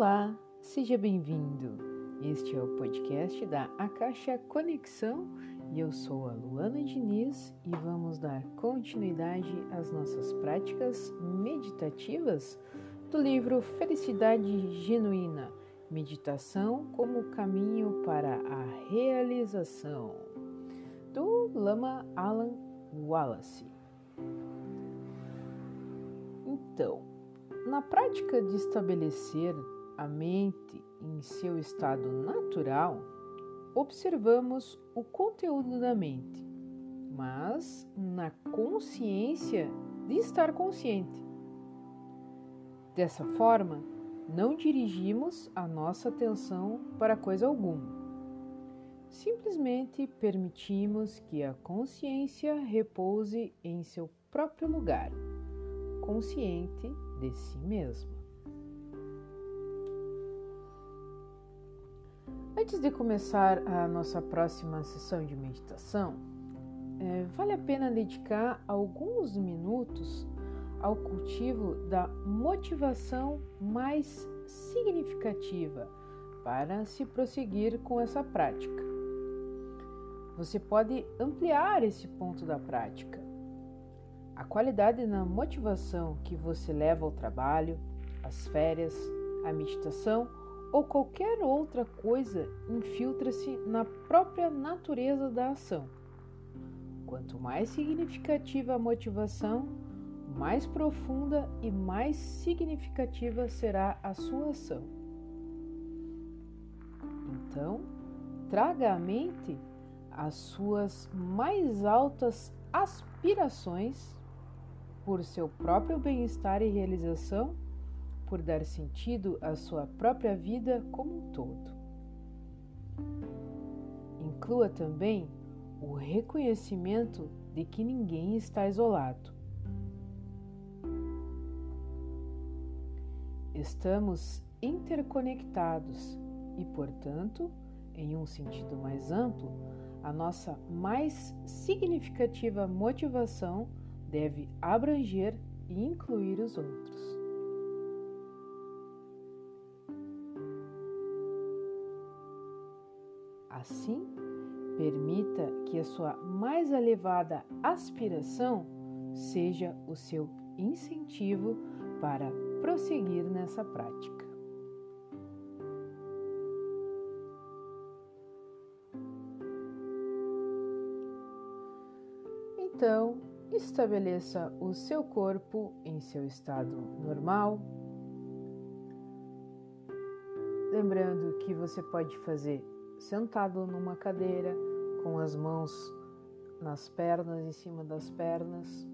Olá, seja bem-vindo. Este é o podcast da Acaixa Conexão e eu sou a Luana Diniz e vamos dar continuidade às nossas práticas meditativas do livro Felicidade Genuína Meditação como Caminho para a Realização, do Lama Alan Wallace. Então, na prática de estabelecer a mente em seu estado natural, observamos o conteúdo da mente, mas na consciência de estar consciente. Dessa forma, não dirigimos a nossa atenção para coisa alguma. Simplesmente permitimos que a consciência repouse em seu próprio lugar, consciente de si mesma. Antes de começar a nossa próxima sessão de meditação, é, vale a pena dedicar alguns minutos ao cultivo da motivação mais significativa para se prosseguir com essa prática. Você pode ampliar esse ponto da prática a qualidade na motivação que você leva ao trabalho, às férias, à meditação ou qualquer outra coisa infiltra-se na própria natureza da ação. Quanto mais significativa a motivação, mais profunda e mais significativa será a sua ação. Então, traga à mente as suas mais altas aspirações por seu próprio bem-estar e realização, por dar sentido à sua própria vida como um todo. Inclua também o reconhecimento de que ninguém está isolado. Estamos interconectados e, portanto, em um sentido mais amplo, a nossa mais significativa motivação deve abranger e incluir os outros. Assim, permita que a sua mais elevada aspiração seja o seu incentivo para prosseguir nessa prática. Então, estabeleça o seu corpo em seu estado normal. Lembrando que você pode fazer sentado numa cadeira, com as mãos nas pernas, em cima das pernas,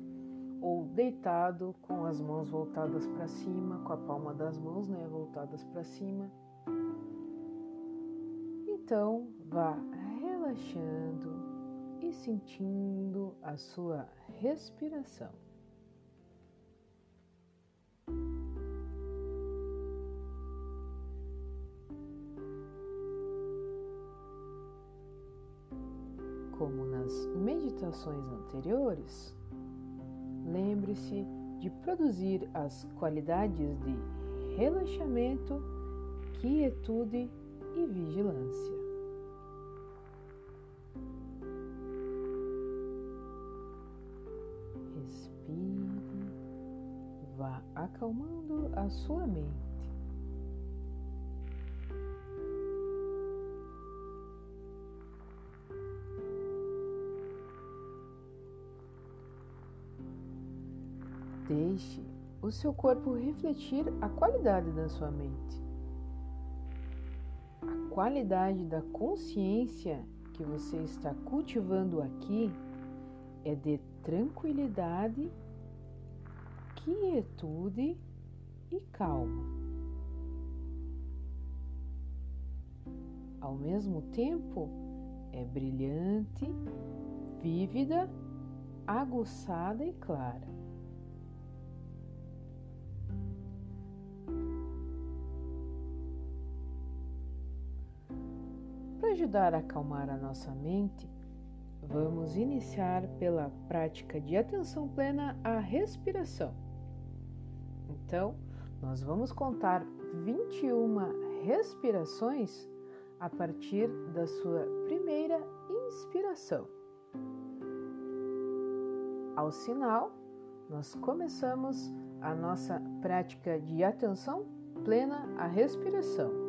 ou deitado com as mãos voltadas para cima, com a palma das mãos né, voltadas para cima. Então, vá relaxando e sentindo a sua respiração. Anteriores, lembre-se de produzir as qualidades de relaxamento, quietude e vigilância. acalmando a sua mente. O seu corpo refletir a qualidade da sua mente. A qualidade da consciência que você está cultivando aqui é de tranquilidade quietude e calma. Ao mesmo tempo, é brilhante, vívida, aguçada e clara. Ajudar a acalmar a nossa mente, vamos iniciar pela prática de atenção plena à respiração. Então, nós vamos contar 21 respirações a partir da sua primeira inspiração. Ao sinal, nós começamos a nossa prática de atenção plena à respiração.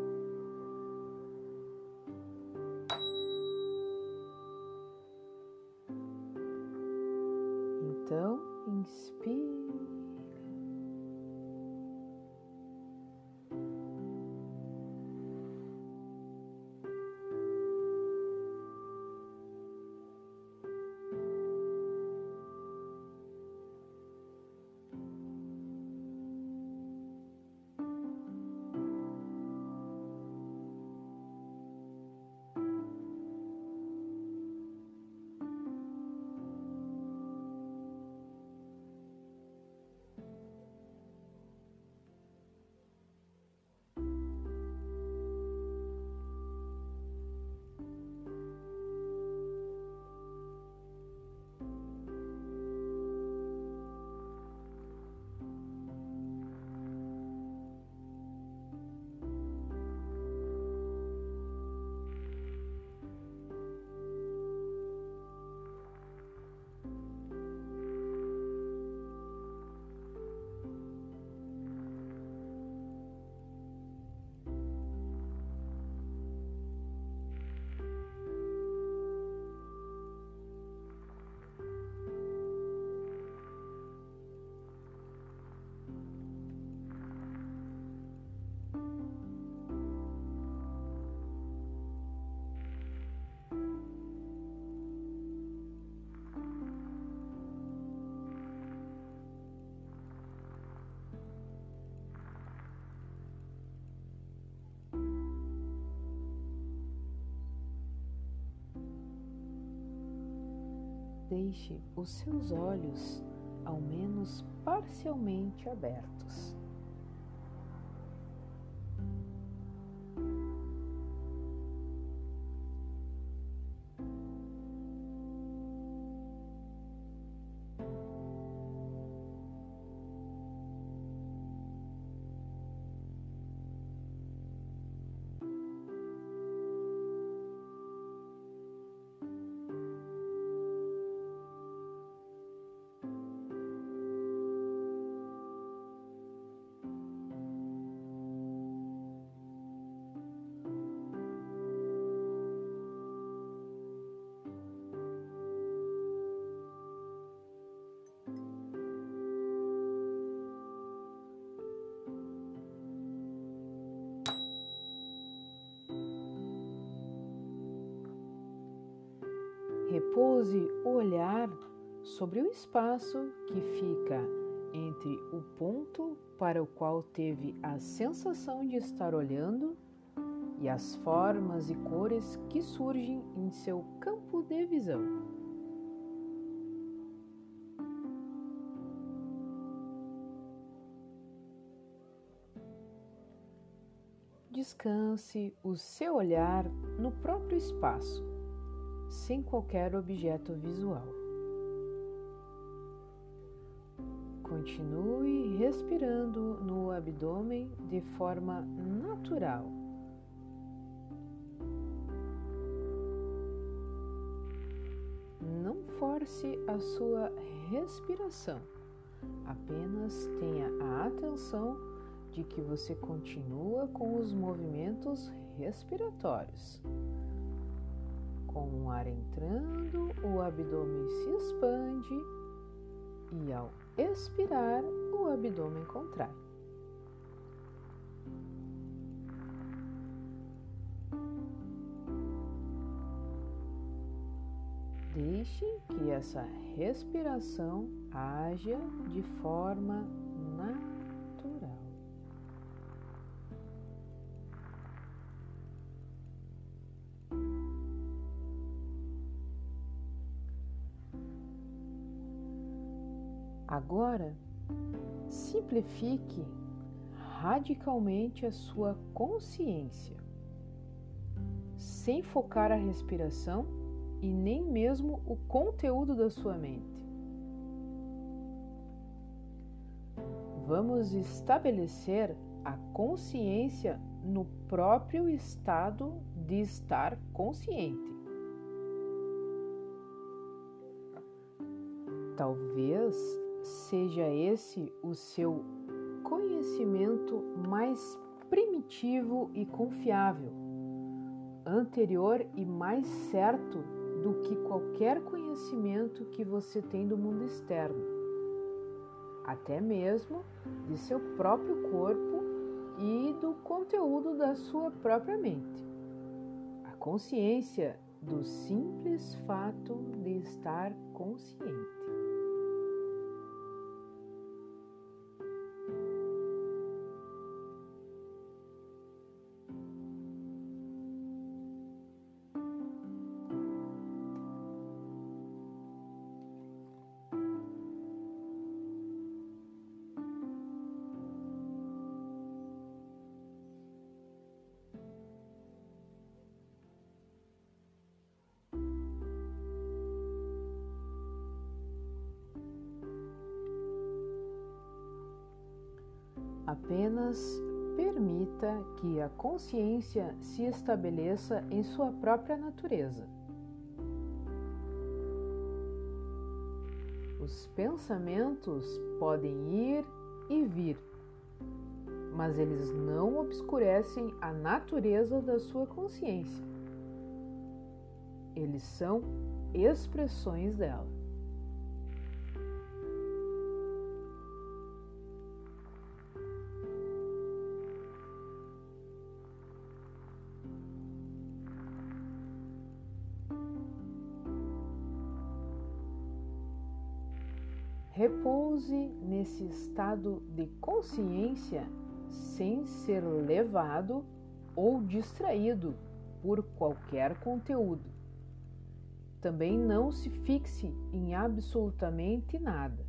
Deixe os seus olhos ao menos parcialmente abertos. Repouse o olhar sobre o espaço que fica entre o ponto para o qual teve a sensação de estar olhando e as formas e cores que surgem em seu campo de visão. Descanse o seu olhar no próprio espaço sem qualquer objeto visual. Continue respirando no abdômen de forma natural. Não force a sua respiração, apenas tenha a atenção de que você continua com os movimentos respiratórios. Com o ar entrando, o abdômen se expande e ao expirar, o abdômen contrai. Deixe que essa respiração haja de forma Agora, simplifique radicalmente a sua consciência, sem focar a respiração e nem mesmo o conteúdo da sua mente. Vamos estabelecer a consciência no próprio estado de estar consciente. Talvez seja esse o seu conhecimento mais primitivo e confiável, anterior e mais certo do que qualquer conhecimento que você tem do mundo externo, até mesmo de seu próprio corpo e do conteúdo da sua própria mente. A consciência do simples fato de estar consciente. Permita que a consciência se estabeleça em sua própria natureza. Os pensamentos podem ir e vir, mas eles não obscurecem a natureza da sua consciência. Eles são expressões dela. Repouse nesse estado de consciência sem ser levado ou distraído por qualquer conteúdo. Também não se fixe em absolutamente nada.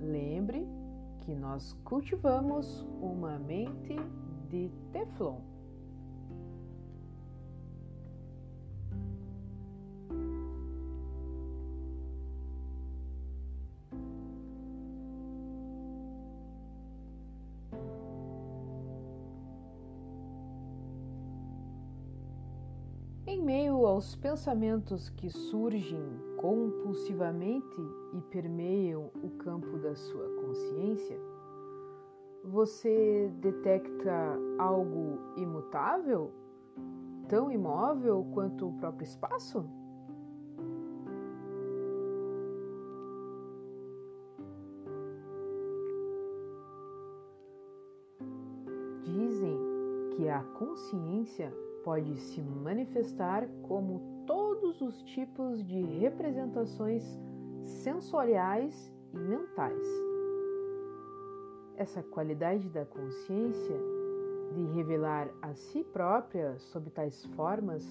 Lembre que nós cultivamos uma mente de Teflon. Aos pensamentos que surgem compulsivamente e permeiam o campo da sua consciência, você detecta algo imutável, tão imóvel quanto o próprio espaço? Dizem que a consciência pode se manifestar como todos os tipos de representações sensoriais e mentais. Essa qualidade da consciência de revelar a si própria sob tais formas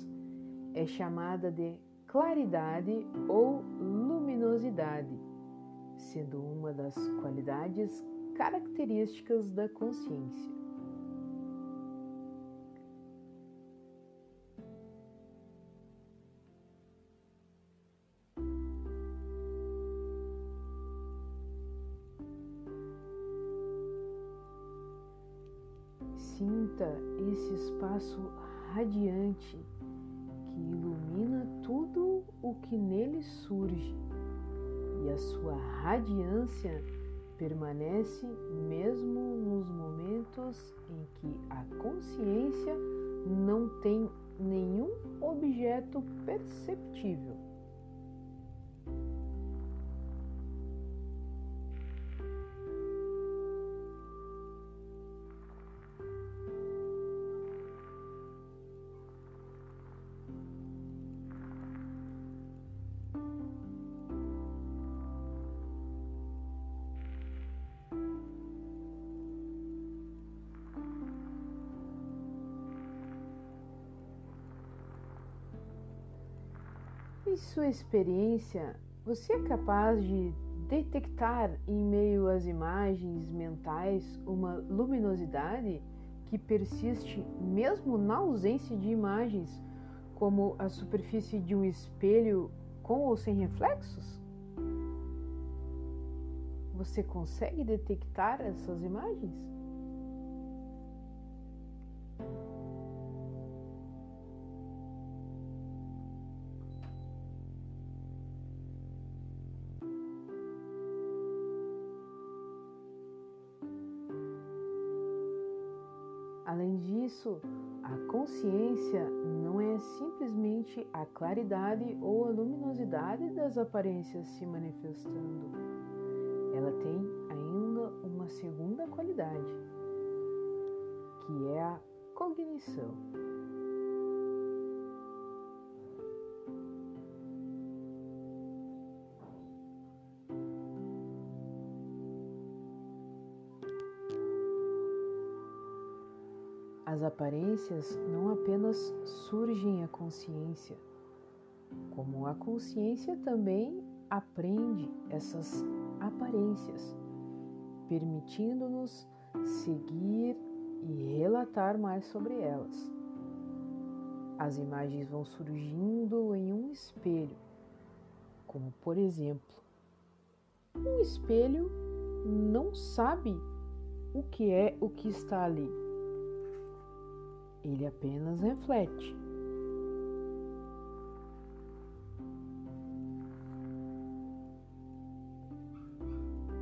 é chamada de claridade ou luminosidade, sendo uma das qualidades características da consciência. Esse espaço radiante que ilumina tudo o que nele surge e a sua radiância permanece mesmo nos momentos em que a consciência não tem nenhum objeto perceptível. Sua experiência, você é capaz de detectar em meio às imagens mentais uma luminosidade que persiste mesmo na ausência de imagens, como a superfície de um espelho com ou sem reflexos? Você consegue detectar essas imagens? Disso, a consciência não é simplesmente a claridade ou a luminosidade das aparências se manifestando. Ela tem ainda uma segunda qualidade, que é a cognição. As aparências não apenas surgem à consciência, como a consciência também aprende essas aparências, permitindo-nos seguir e relatar mais sobre elas. As imagens vão surgindo em um espelho, como por exemplo, um espelho não sabe o que é o que está ali ele apenas reflete.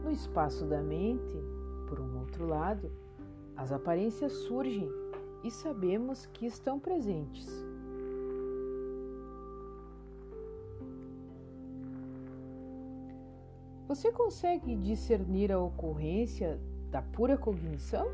No espaço da mente, por um outro lado, as aparências surgem e sabemos que estão presentes. Você consegue discernir a ocorrência da pura cognição?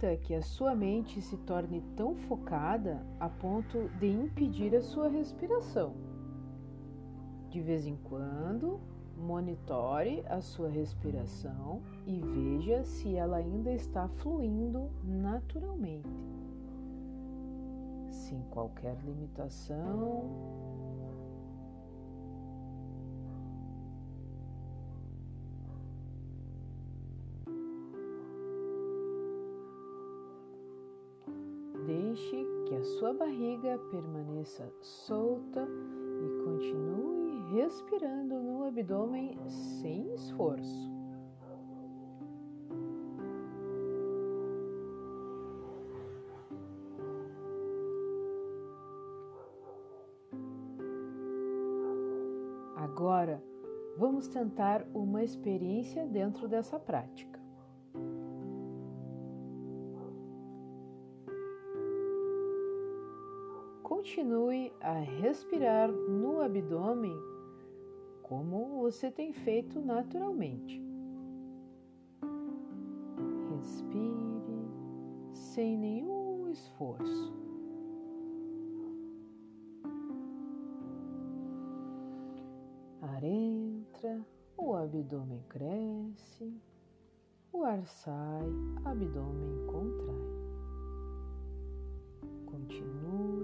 Permita que a sua mente se torne tão focada a ponto de impedir a sua respiração. De vez em quando, monitore a sua respiração e veja se ela ainda está fluindo naturalmente, sem qualquer limitação barriga permaneça solta e continue respirando no abdômen sem esforço. Agora, vamos tentar uma experiência dentro dessa prática. Continue a respirar no abdômen como você tem feito naturalmente. Respire sem nenhum esforço. Ar entra, o abdômen cresce, o ar sai, abdômen contrai. Continue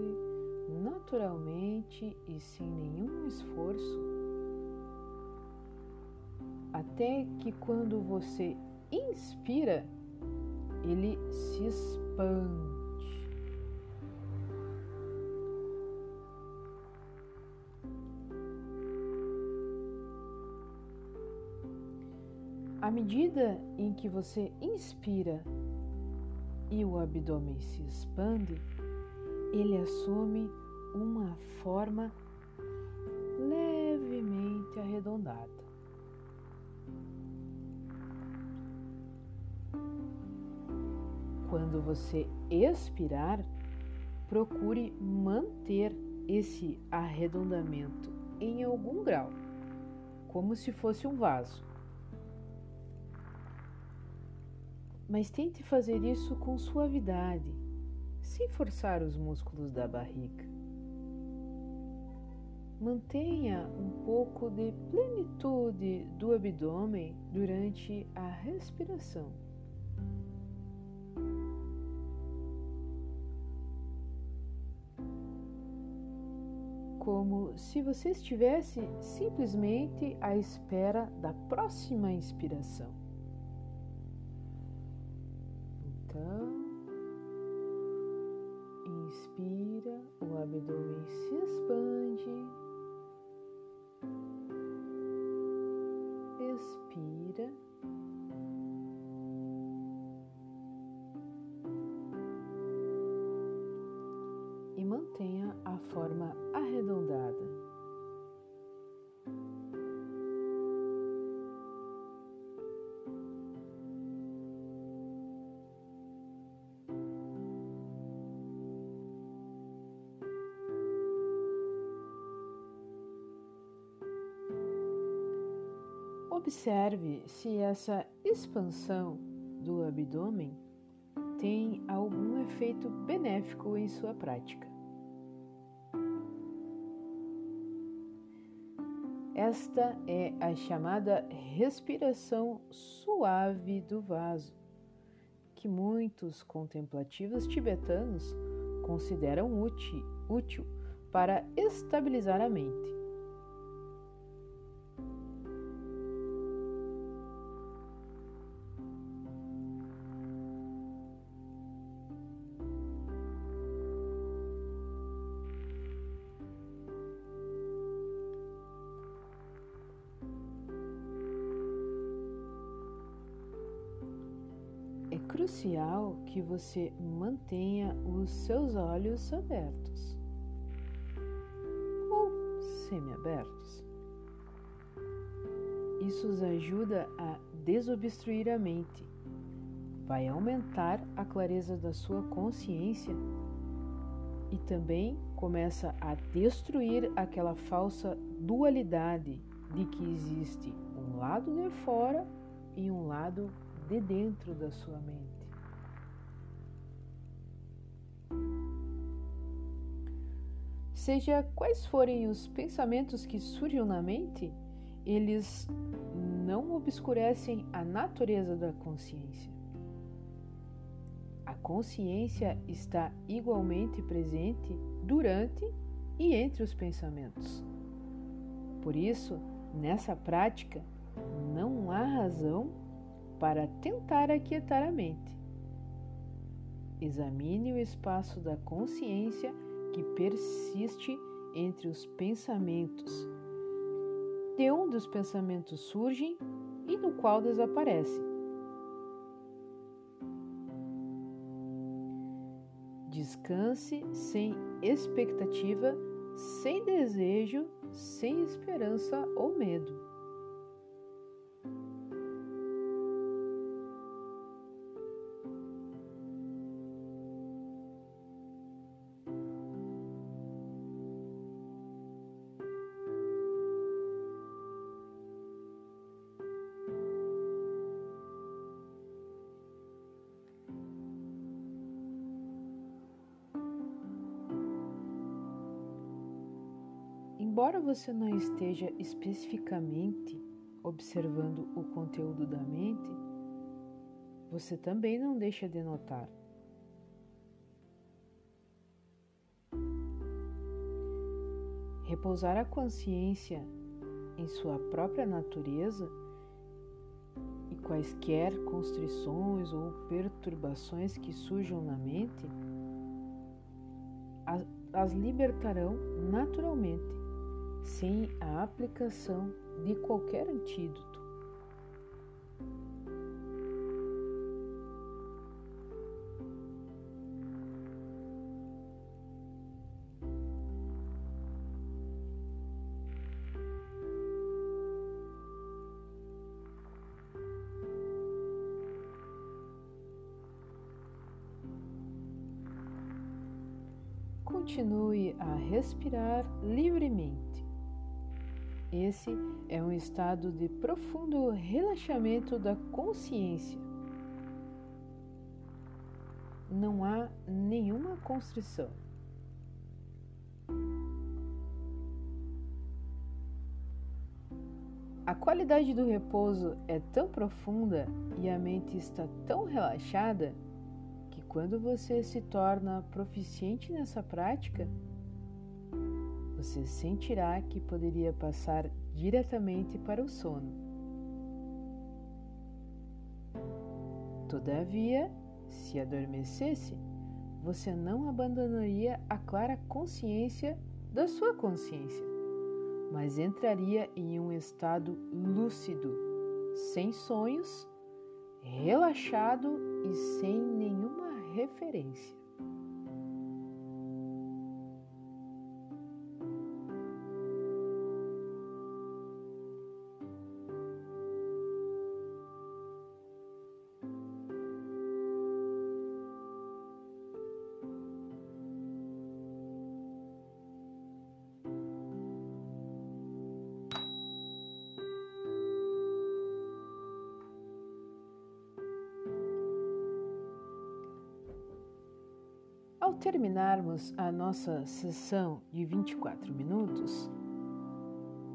naturalmente e sem nenhum esforço, até que quando você inspira, ele se expande. À medida em que você inspira e o abdômen se expande, ele assume uma forma levemente arredondada. Quando você expirar, procure manter esse arredondamento em algum grau, como se fosse um vaso. Mas tente fazer isso com suavidade, sem forçar os músculos da barriga. Mantenha um pouco de plenitude do abdômen durante a respiração. Como se você estivesse simplesmente à espera da próxima inspiração. Então, Inspira, o abdômen se expande. Forma arredondada. Observe se essa expansão do abdômen tem algum efeito benéfico em sua prática. Esta é a chamada respiração suave do vaso, que muitos contemplativos tibetanos consideram útil, para estabilizar a mente. Crucial que você mantenha os seus olhos abertos ou semiabertos. Isso os ajuda a desobstruir a mente, vai aumentar a clareza da sua consciência e também começa a destruir aquela falsa dualidade de que existe um lado de fora e um lado de dentro da sua mente. Seja quais forem os pensamentos que surgem na mente, eles não obscurecem a natureza da consciência. A consciência está igualmente presente durante e entre os pensamentos. Por isso, nessa prática, não há razão para tentar aquietar a mente. Examine o espaço da consciência que persiste entre os pensamentos, de onde os pensamentos surgem e no qual desaparecem. Descanse sem expectativa, sem desejo, sem esperança ou medo. Embora você não esteja especificamente observando o conteúdo da mente, você também não deixa de notar. Repousar a consciência em sua própria natureza e quaisquer constrições ou perturbações que surjam na mente as libertarão naturalmente sem a aplicação de qualquer antídoto. Continue a respirar livremente. Esse é um estado de profundo relaxamento da consciência. Não há nenhuma constrição. A qualidade do repouso é tão profunda e a mente está tão relaxada que quando você se torna proficiente nessa prática, você sentirá que poderia passar diretamente para o sono. Todavia, se adormecesse, você não abandonaria a clara consciência da sua consciência, mas entraria em um estado lúcido, sem sonhos, relaxado e sem nenhuma referência. Terminarmos a nossa sessão de 24 minutos,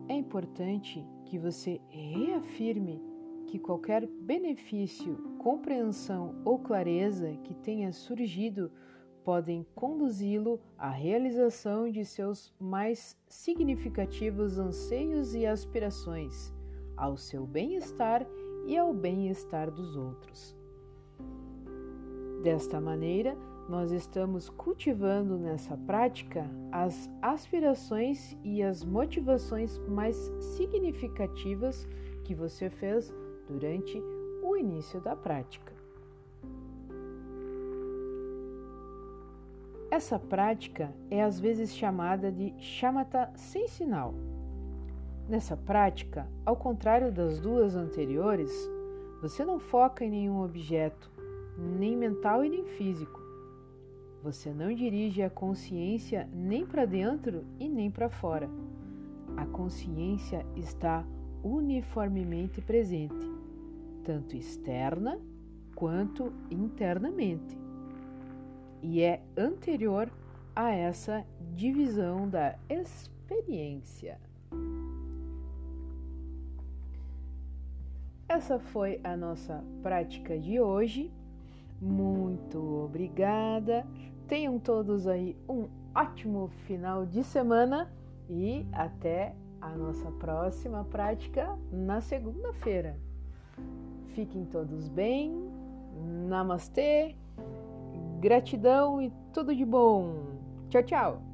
é importante que você reafirme que qualquer benefício, compreensão ou clareza que tenha surgido podem conduzi-lo à realização de seus mais significativos anseios e aspirações, ao seu bem-estar e ao bem-estar dos outros. Desta maneira, nós estamos cultivando nessa prática as aspirações e as motivações mais significativas que você fez durante o início da prática. Essa prática é às vezes chamada de chamata sem sinal. Nessa prática, ao contrário das duas anteriores, você não foca em nenhum objeto, nem mental e nem físico você não dirige a consciência nem para dentro e nem para fora. A consciência está uniformemente presente, tanto externa quanto internamente, e é anterior a essa divisão da experiência. Essa foi a nossa prática de hoje. Muito obrigada. Tenham todos aí um ótimo final de semana e até a nossa próxima prática na segunda-feira. Fiquem todos bem. Namastê. Gratidão e tudo de bom. Tchau, tchau.